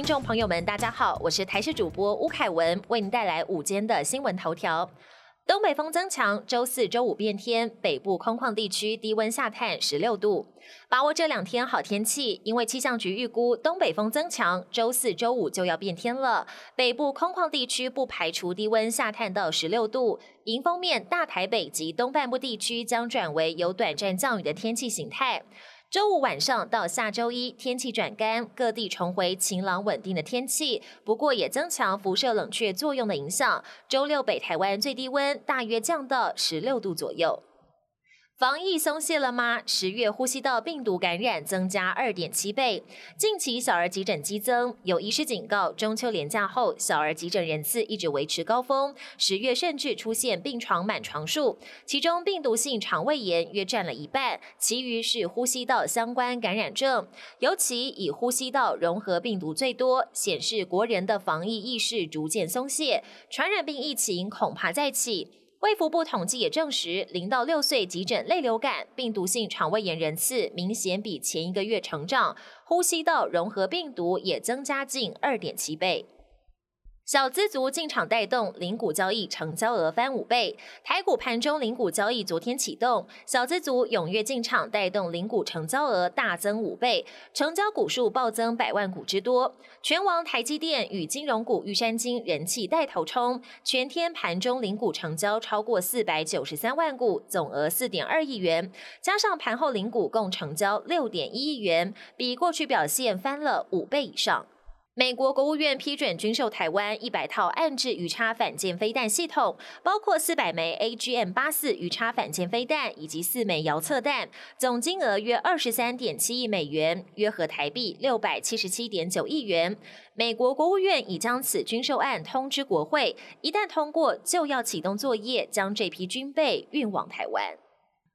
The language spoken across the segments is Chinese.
听众朋友们，大家好，我是台视主播吴凯文，为您带来午间的新闻头条。东北风增强，周四周五变天，北部空旷地区低温下探十六度。把握这两天好天气，因为气象局预估东北风增强，周四周五就要变天了。北部空旷地区不排除低温下探到十六度。迎风面，大台北及东半部地区将转为有短暂降雨的天气形态。周五晚上到下周一，天气转干，各地重回晴朗稳定的天气。不过也增强辐射冷却作用的影响。周六北台湾最低温大约降到十六度左右。防疫松懈了吗？十月呼吸道病毒感染增加二点七倍。近期小儿急诊激增，有医师警告，中秋连假后小儿急诊人次一直维持高峰，十月甚至出现病床满床数。其中病毒性肠胃炎约占了一半，其余是呼吸道相关感染症，尤其以呼吸道融合病毒最多，显示国人的防疫意识逐渐松懈，传染病疫情恐怕再起。卫福部统计也证实，零到六岁急诊类流感、病毒性肠胃炎人次明显比前一个月成长，呼吸道融合病毒也增加近二点七倍。小资族进场带动零股交易成交额翻五倍，台股盘中零股交易昨天启动，小资族踊跃进场带动零股成交额大增五倍，成交股数暴增百万股之多。全网台积电与金融股玉山金人气带头冲，全天盘中零股成交超过四百九十三万股，总额四点二亿元，加上盘后零股共成交六点一亿元，比过去表现翻了五倍以上。美国国务院批准军售台湾一百套暗制鱼叉反舰飞弹系统，包括四百枚 AGM 八四鱼叉反舰飞弹以及四枚遥测弹，总金额约二十三点七亿美元，约合台币六百七十七点九亿元。美国国务院已将此军售案通知国会，一旦通过，就要启动作业，将这批军备运往台湾。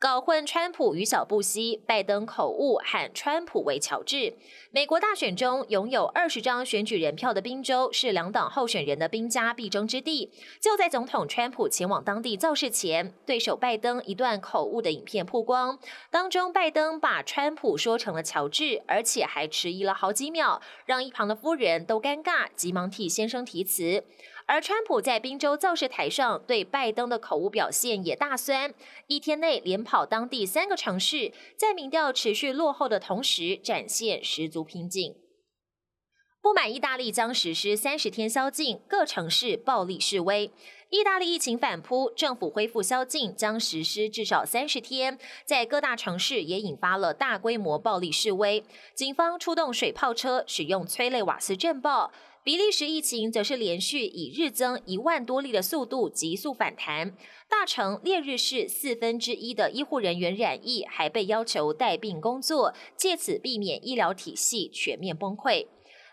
搞混川普与小布希，拜登口误喊川普为乔治。美国大选中拥有二十张选举人票的宾州是两党候选人的兵家必争之地。就在总统川普前往当地造势前，对手拜登一段口误的影片曝光，当中拜登把川普说成了乔治，而且还迟疑了好几秒，让一旁的夫人都尴尬，急忙替先生提词。而川普在宾州造势台上对拜登的口误表现也大酸，一天内连跑当地三个城市，在民调持续落后的同时，展现十足拼劲。不满意大利将实施三十天宵禁，各城市暴力示威。意大利疫情反扑，政府恢复宵禁将实施至少三十天，在各大城市也引发了大规模暴力示威，警方出动水炮车，使用催泪瓦斯震爆。比利时疫情则是连续以日增一万多例的速度急速反弹，大城烈日市四分之一的医护人员染疫，还被要求带病工作，借此避免医疗体系全面崩溃。